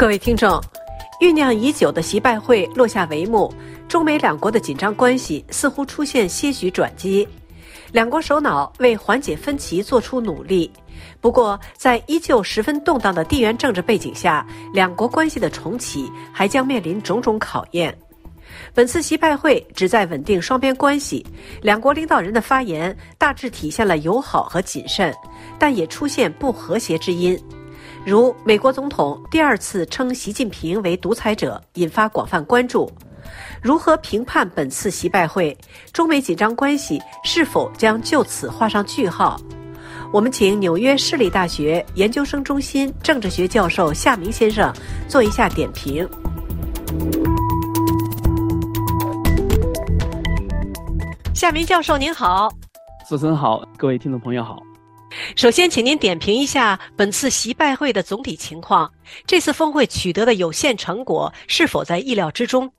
各位听众，酝酿已久的习拜会落下帷幕，中美两国的紧张关系似乎出现些许转机，两国首脑为缓解分歧做出努力。不过，在依旧十分动荡的地缘政治背景下，两国关系的重启还将面临种种考验。本次习拜会旨在稳定双边关系，两国领导人的发言大致体现了友好和谨慎，但也出现不和谐之音。如美国总统第二次称习近平为独裁者，引发广泛关注。如何评判本次习拜会？中美紧张关系是否将就此画上句号？我们请纽约市立大学研究生中心政治学教授夏明先生做一下点评。夏明教授您好，主持人好，各位听众朋友好。首先，请您点评一下本次习拜会的总体情况。这次峰会取得的有限成果是否在意料之中？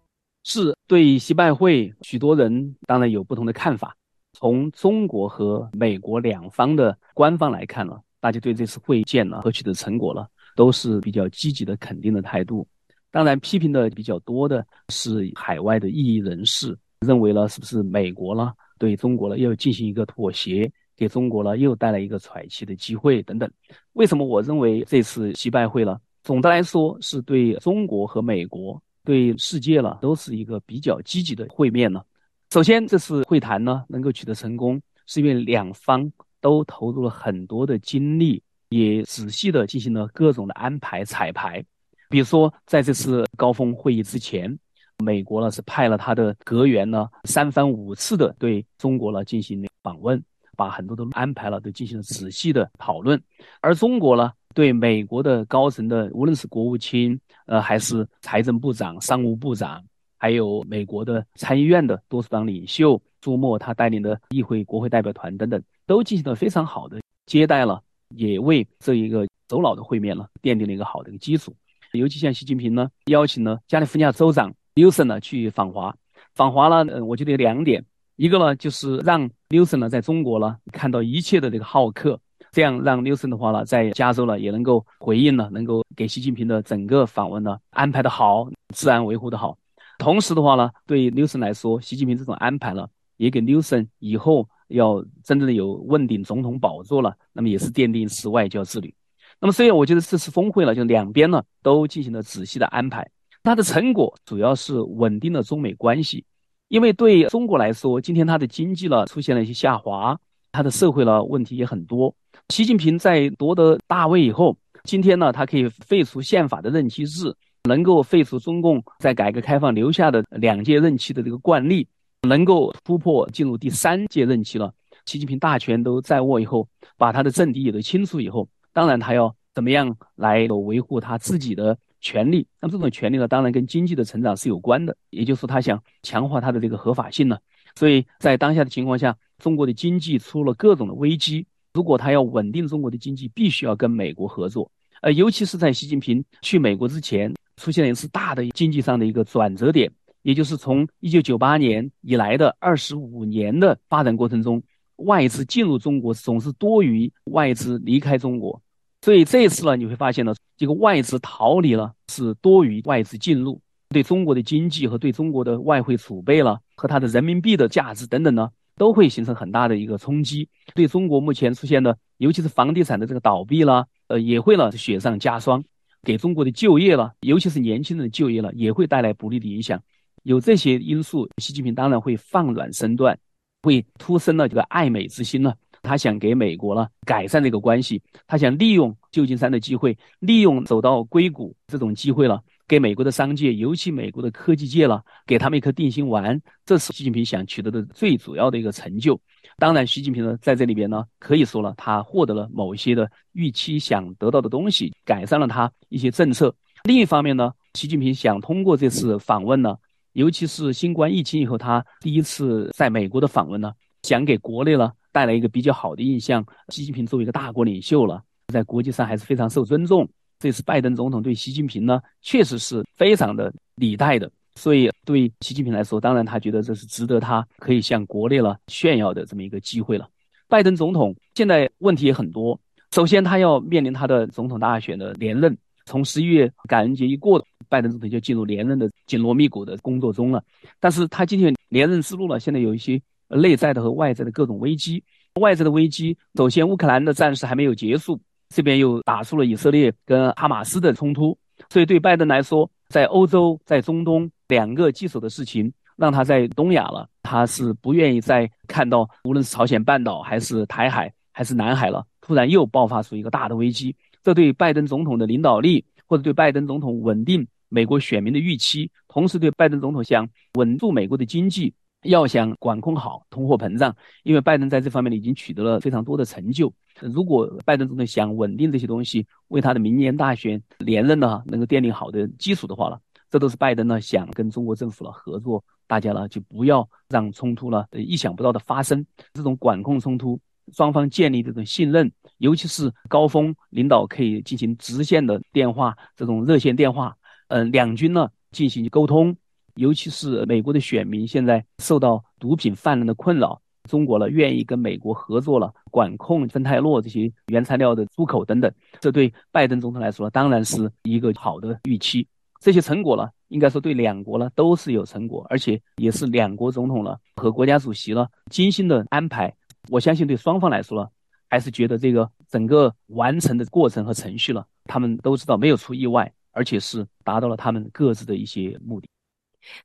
是对习拜会，许多人当然有不同的看法。从中国和美国两方的官方来看呢，大家对这次会见呢和取得成果了，都是比较积极的肯定的态度。当然，批评的比较多的是海外的异议人士，认为呢，是不是美国呢对中国呢要进行一个妥协？给中国呢又带来一个喘气的机会等等。为什么我认为这次习拜会呢？总的来说是对中国和美国、对世界呢都是一个比较积极的会面呢。首先，这次会谈呢能够取得成功，是因为两方都投入了很多的精力，也仔细的进行了各种的安排彩排。比如说，在这次高峰会议之前，美国呢是派了他的阁员呢三番五次的对中国呢进行访问。把很多都安排了，都进行了仔细的讨论。而中国呢，对美国的高层的，无论是国务卿，呃，还是财政部长、商务部长，还有美国的参议院的多数党领袖朱默他带领的议会、国会代表团等等，都进行了非常好的接待了，也为这一个首脑的会面呢奠定了一个好的一个基础。尤其像习近平呢，邀请了加利福尼亚州长纽森呢去访华，访华呢，我觉得有两点。一个呢，就是让纽森呢在中国呢看到一切的这个好客，这样让纽森的话呢在加州呢也能够回应呢，能够给习近平的整个访问呢安排的好，治安维护的好。同时的话呢，对纽森来说，习近平这种安排呢，也给纽森以后要真正的有问鼎总统宝座了，那么也是奠定是外交之旅。那么所以我觉得这次峰会呢，就两边呢都进行了仔细的安排，它的成果主要是稳定了中美关系。因为对中国来说，今天它的经济呢出现了一些下滑，它的社会呢问题也很多。习近平在夺得大位以后，今天呢他可以废除宪法的任期制，能够废除中共在改革开放留下的两届任期的这个惯例，能够突破进入第三届任期了。习近平大权都在握以后，把他的政敌也都清除以后，当然他要怎么样来维护他自己的。权利，那么这种权利呢，当然跟经济的成长是有关的，也就是说，他想强化他的这个合法性呢。所以在当下的情况下，中国的经济出了各种的危机，如果他要稳定中国的经济，必须要跟美国合作。呃，尤其是在习近平去美国之前，出现了一次大的经济上的一个转折点，也就是从一九九八年以来的二十五年的发展过程中，外资进入中国总是多于外资离开中国。所以这一次呢，你会发现呢，这个外资逃离了是多于外资进入，对中国的经济和对中国的外汇储备了和它的人民币的价值等等呢，都会形成很大的一个冲击。对中国目前出现的，尤其是房地产的这个倒闭了，呃，也会呢雪上加霜，给中国的就业了，尤其是年轻人的就业了，也会带来不利的影响。有这些因素，习近平当然会放软身段，会突生了这个爱美之心了。他想给美国呢改善这个关系，他想利用旧金山的机会，利用走到硅谷这种机会了，给美国的商界，尤其美国的科技界了，给他们一颗定心丸。这是习近平想取得的最主要的一个成就。当然，习近平呢在这里边呢，可以说了，他获得了某一些的预期想得到的东西，改善了他一些政策。另一方面呢，习近平想通过这次访问呢，尤其是新冠疫情以后，他第一次在美国的访问呢，想给国内呢。带来一个比较好的印象。习近平作为一个大国领袖了，在国际上还是非常受尊重。这次拜登总统对习近平呢，确实是非常的礼待的。所以对习近平来说，当然他觉得这是值得他可以向国内了炫耀的这么一个机会了。拜登总统现在问题也很多。首先，他要面临他的总统大选的连任，从十一月感恩节一过，拜登总统就进入连任的紧锣密鼓的工作中了。但是他今天连任之路呢，现在有一些内在的和外在的各种危机。外在的危机，首先乌克兰的战事还没有结束，这边又打出了以色列跟哈马斯的冲突，所以对拜登来说，在欧洲、在中东两个棘手的事情，让他在东亚了，他是不愿意再看到无论是朝鲜半岛还是台海还是南海了，突然又爆发出一个大的危机，这对拜登总统的领导力，或者对拜登总统稳定美国选民的预期，同时对拜登总统想稳住美国的经济。要想管控好通货膨胀，因为拜登在这方面呢已经取得了非常多的成就。如果拜登总统想稳定这些东西，为他的明年大选连任呢，能够奠定好的基础的话了，这都是拜登呢想跟中国政府呢合作，大家呢就不要让冲突呢意想不到的发生。这种管控冲突，双方建立这种信任，尤其是高峰领导可以进行直线的电话这种热线电话，嗯，两军呢进行沟通。尤其是美国的选民现在受到毒品泛滥的困扰，中国呢愿意跟美国合作了，管控芬太洛这些原材料的出口等等，这对拜登总统来说当然是一个好的预期。这些成果呢，应该说对两国呢都是有成果，而且也是两国总统了和国家主席了精心的安排。我相信对双方来说呢，还是觉得这个整个完成的过程和程序了，他们都知道没有出意外，而且是达到了他们各自的一些目的。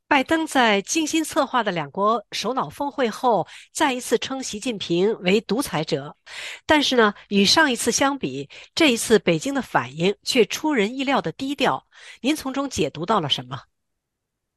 拜登在精心策划的两国首脑峰会后，再一次称习近平为独裁者。但是呢，与上一次相比，这一次北京的反应却出人意料的低调。您从中解读到了什么？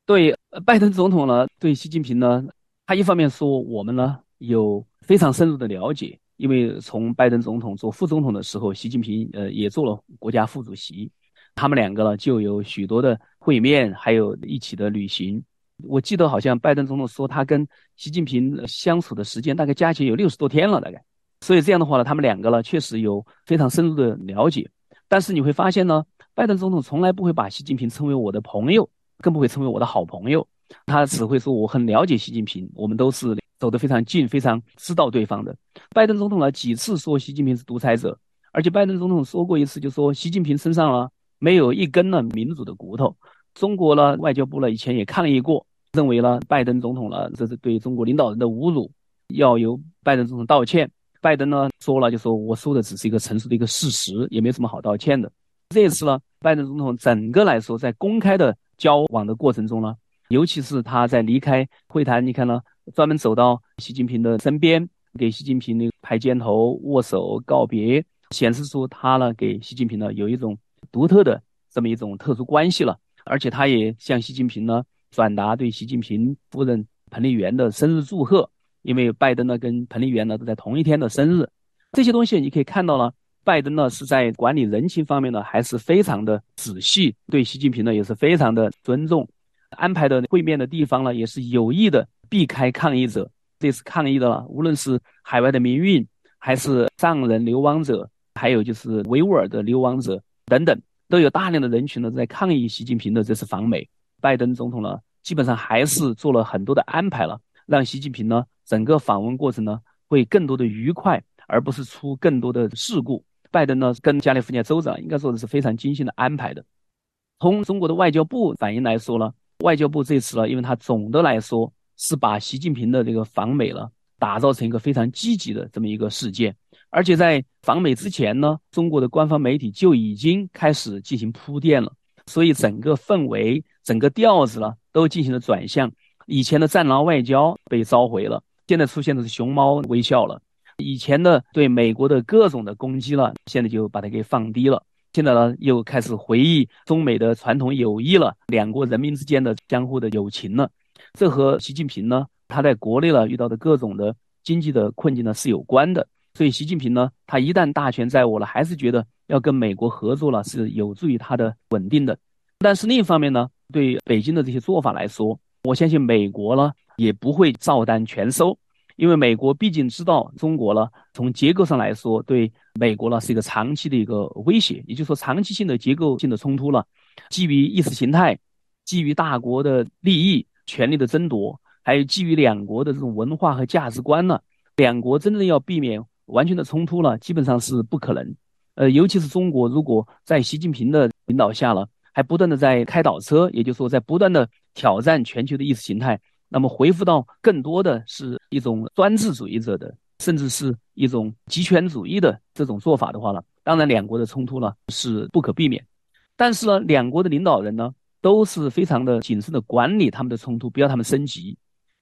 对拜登总统呢，对习近平呢，他一方面说我们呢有非常深入的了解，因为从拜登总统做副总统的时候，习近平呃也做了国家副主席。他们两个呢，就有许多的会面，还有一起的旅行。我记得好像拜登总统说，他跟习近平相处的时间大概加起来有六十多天了，大概。所以这样的话呢，他们两个呢，确实有非常深入的了解。但是你会发现呢，拜登总统从来不会把习近平称为我的朋友，更不会称为我的好朋友。他只会说我很了解习近平，我们都是走得非常近，非常知道对方的。拜登总统呢几次说习近平是独裁者，而且拜登总统说过一次，就说习近平身上了。没有一根呢民主的骨头。中国呢外交部呢以前也抗议过，认为呢拜登总统呢这是对中国领导人的侮辱，要由拜登总统道歉。拜登呢说了，就说我说的只是一个陈述的一个事实，也没什么好道歉的。这一次呢，拜登总统整个来说在公开的交往的过程中呢，尤其是他在离开会谈，你看呢，专门走到习近平的身边，给习近平那个拍肩头、握手告别，显示出他呢给习近平呢有一种。独特的这么一种特殊关系了，而且他也向习近平呢转达对习近平夫人彭丽媛的生日祝贺，因为拜登呢跟彭丽媛呢都在同一天的生日，这些东西你可以看到了，拜登呢是在管理人情方面呢还是非常的仔细，对习近平呢也是非常的尊重，安排的会面的地方呢也是有意的避开抗议者，这次抗议的无论是海外的民运，还是藏人流亡者，还有就是维吾尔的流亡者。等等，都有大量的人群呢在抗议习近平的这次访美。拜登总统呢，基本上还是做了很多的安排了，让习近平呢整个访问过程呢会更多的愉快，而不是出更多的事故。拜登呢跟加利福尼亚州长应该说的是非常精心的安排的。从中国的外交部反应来说呢，外交部这次呢，因为他总的来说是把习近平的这个访美了打造成一个非常积极的这么一个事件。而且在访美之前呢，中国的官方媒体就已经开始进行铺垫了，所以整个氛围、整个调子呢，都进行了转向。以前的战狼外交被召回了，现在出现的是熊猫微笑了。以前的对美国的各种的攻击了，现在就把它给放低了。现在呢，又开始回忆中美的传统友谊了，两国人民之间的相互的友情了。这和习近平呢，他在国内呢遇到的各种的经济的困境呢是有关的。所以，习近平呢，他一旦大权在握了，还是觉得要跟美国合作了，是有助于他的稳定的。但是另一方面呢，对北京的这些做法来说，我相信美国呢也不会照单全收，因为美国毕竟知道中国呢，从结构上来说，对美国呢是一个长期的一个威胁，也就是说，长期性的结构性的冲突了，基于意识形态，基于大国的利益、权力的争夺，还有基于两国的这种文化和价值观呢，两国真正要避免。完全的冲突了，基本上是不可能。呃，尤其是中国，如果在习近平的领导下了，还不断的在开倒车，也就是说在不断的挑战全球的意识形态，那么恢复到更多的是一种专制主义者的，甚至是一种极权主义的这种做法的话呢，当然两国的冲突呢是不可避免，但是呢，两国的领导人呢都是非常的谨慎的管理他们的冲突，不要他们升级。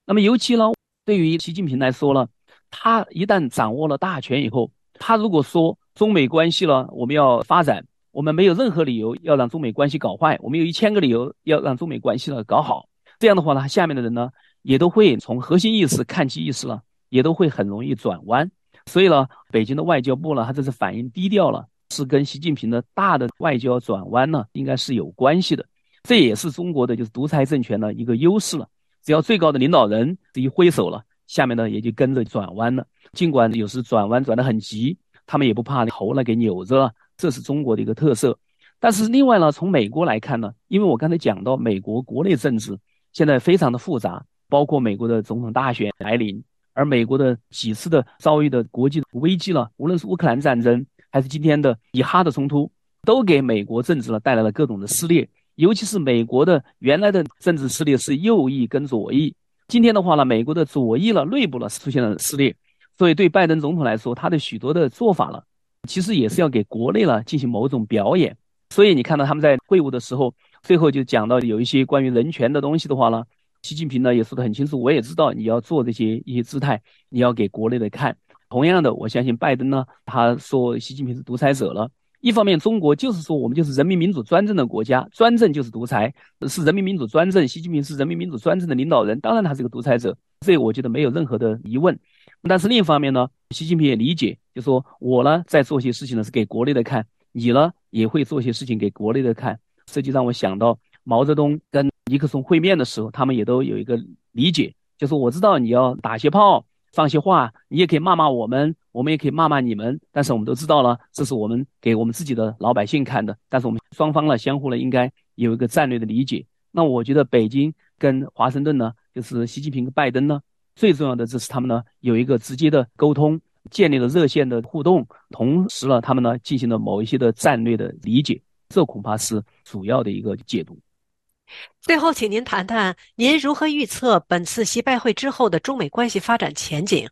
那么尤其呢，对于习近平来说呢，他一旦掌握了大权以后，他如果说中美关系呢，我们要发展，我们没有任何理由要让中美关系搞坏，我们有一千个理由要让中美关系呢搞好。这样的话呢，下面的人呢也都会从核心意识看齐意识了，也都会很容易转弯。所以呢，北京的外交部呢，他这是反应低调了，是跟习近平的大的外交转弯呢，应该是有关系的。这也是中国的就是独裁政权的一个优势了。只要最高的领导人这一挥手了，下面呢也就跟着转弯了。尽管有时转弯转得很急，他们也不怕头呢给扭着。这是中国的一个特色。但是另外呢，从美国来看呢，因为我刚才讲到美国国内政治现在非常的复杂，包括美国的总统大选来临，而美国的几次的遭遇的国际危机了，无论是乌克兰战争还是今天的以哈的冲突，都给美国政治呢带来了各种的撕裂。尤其是美国的原来的政治势力是右翼跟左翼，今天的话呢，美国的左翼了内部了出现了撕裂，所以对拜登总统来说，他的许多的做法了，其实也是要给国内了进行某种表演。所以你看到他们在会晤的时候，最后就讲到有一些关于人权的东西的话呢，习近平呢也说得很清楚，我也知道你要做这些一些姿态，你要给国内的看。同样的，我相信拜登呢，他说习近平是独裁者了。一方面，中国就是说我们就是人民民主专政的国家，专政就是独裁，是人民民主专政。习近平是人民民主专政的领导人，当然他是个独裁者，这我觉得没有任何的疑问。但是另一方面呢，习近平也理解，就说我呢在做些事情呢是给国内的看，你呢也会做些事情给国内的看。这就让我想到毛泽东跟尼克松会面的时候，他们也都有一个理解，就是我知道你要打些炮。放些话，你也可以骂骂我们，我们也可以骂骂你们。但是我们都知道了，这是我们给我们自己的老百姓看的。但是我们双方呢，相互呢，应该有一个战略的理解。那我觉得北京跟华盛顿呢，就是习近平跟拜登呢，最重要的就是他们呢有一个直接的沟通，建立了热线的互动，同时呢，他们呢进行了某一些的战略的理解。这恐怕是主要的一个解读。最后，请您谈谈您如何预测本次习拜会之后的中美关系发展前景？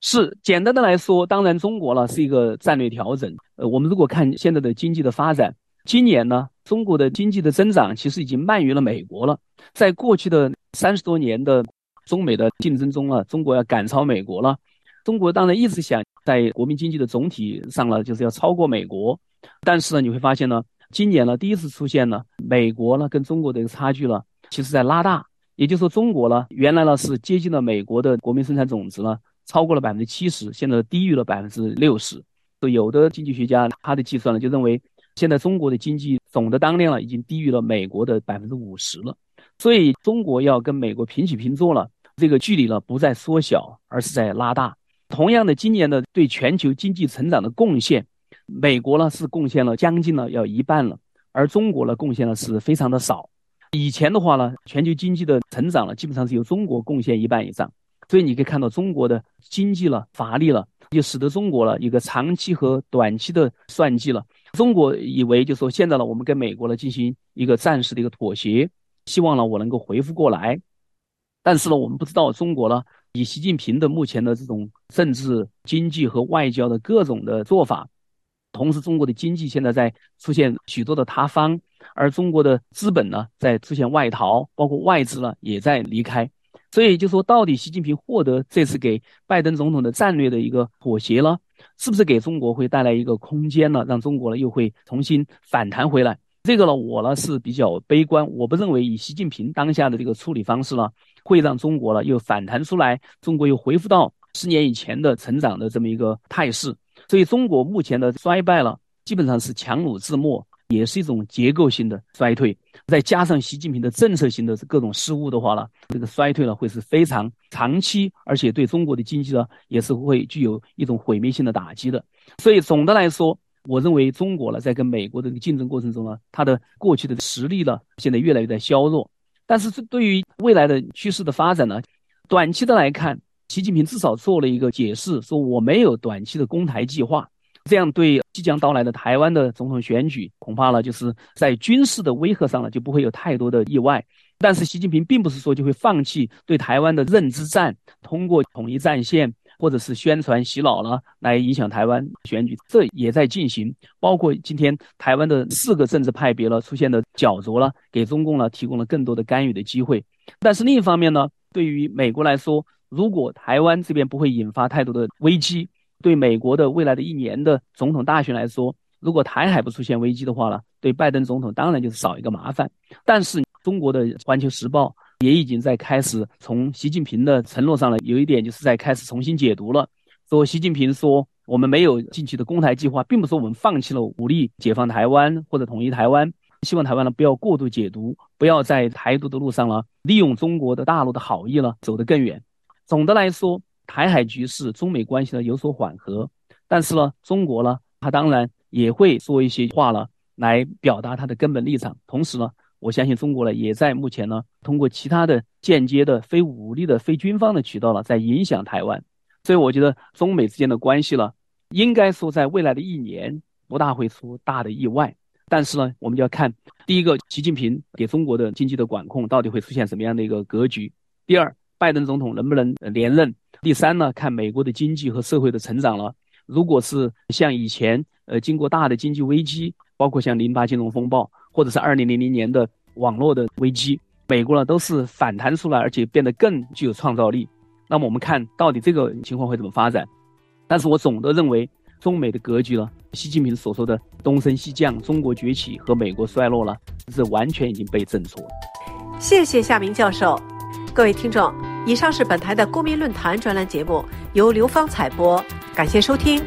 是简单的来说，当然中国呢是一个战略调整。呃，我们如果看现在的经济的发展，今年呢中国的经济的增长其实已经慢于了美国了。在过去的三十多年的中美的竞争中啊，中国要赶超美国了。中国当然一直想在国民经济的总体上呢，就是要超过美国。但是呢，你会发现呢。今年呢，第一次出现了美国呢跟中国的一个差距呢，其实在拉大。也就是说，中国呢原来呢是接近了美国的国民生产总值呢，超过了百分之七十，现在低于了百分之六十。有的经济学家他的计算呢，就认为现在中国的经济总的当量呢已经低于了美国的百分之五十了。所以中国要跟美国平起平坐了，这个距离呢不再缩小，而是在拉大。同样的，今年的对全球经济成长的贡献。美国呢是贡献了将近了要一半了，而中国呢贡献的是非常的少。以前的话呢，全球经济的成长呢基本上是由中国贡献一半以上，所以你可以看到中国的经济了乏力了，就使得中国了一个长期和短期的算计了。中国以为就说现在呢，我们跟美国呢进行一个暂时的一个妥协，希望呢我能够恢复过来。但是呢，我们不知道中国呢以习近平的目前的这种政治、经济和外交的各种的做法。同时，中国的经济现在在出现许多的塌方，而中国的资本呢在出现外逃，包括外资呢也在离开。所以就说，到底习近平获得这次给拜登总统的战略的一个妥协了，是不是给中国会带来一个空间呢？让中国呢又会重新反弹回来？这个呢，我呢是比较悲观，我不认为以习近平当下的这个处理方式呢，会让中国呢又反弹出来，中国又恢复到十年以前的成长的这么一个态势。所以，中国目前的衰败了，基本上是强弩之末，也是一种结构性的衰退。再加上习近平的政策性的各种失误的话呢，这个衰退呢会是非常长期，而且对中国的经济呢也是会具有一种毁灭性的打击的。所以，总的来说，我认为中国呢在跟美国的这个竞争过程中呢，它的过去的实力呢现在越来越在削弱。但是，这对于未来的趋势的发展呢，短期的来看。习近平至少做了一个解释，说我没有短期的攻台计划，这样对即将到来的台湾的总统选举，恐怕呢就是在军事的威慑上呢就不会有太多的意外。但是习近平并不是说就会放弃对台湾的认知战，通过统一战线或者是宣传洗脑了来影响台湾选举，这也在进行。包括今天台湾的四个政治派别了出现的角逐了，给中共呢提供了更多的干预的机会。但是另一方面呢，对于美国来说，如果台湾这边不会引发太多的危机。对美国的未来的一年的总统大选来说，如果台海不出现危机的话呢，对拜登总统当然就是少一个麻烦。但是中国的《环球时报》也已经在开始从习近平的承诺上呢，有一点就是在开始重新解读了。说习近平说我们没有近期的攻台计划，并不是我们放弃了武力解放台湾或者统一台湾。希望台湾呢不要过度解读，不要在台独的路上呢利用中国的大陆的好意呢走得更远。总的来说。台海局势、中美关系呢有所缓和，但是呢，中国呢，它当然也会说一些话了，来表达它的根本立场。同时呢，我相信中国呢，也在目前呢，通过其他的间接的、非武力的、非军方的渠道呢，在影响台湾。所以，我觉得中美之间的关系呢，应该说在未来的一年不大会出大的意外。但是呢，我们就要看第一个，习近平给中国的经济的管控到底会出现什么样的一个格局；第二，拜登总统能不能连任？第三呢，看美国的经济和社会的成长了。如果是像以前，呃，经过大的经济危机，包括像零八金融风暴，或者是二零零零年的网络的危机，美国呢都是反弹出来，而且变得更具有创造力。那么我们看到底这个情况会怎么发展？但是我总的认为，中美的格局呢，习近平所说的东升西降、中国崛起和美国衰落了，这完全已经被证错了。谢谢夏明教授，各位听众。以上是本台的公民论坛专栏节目，由刘芳采播，感谢收听。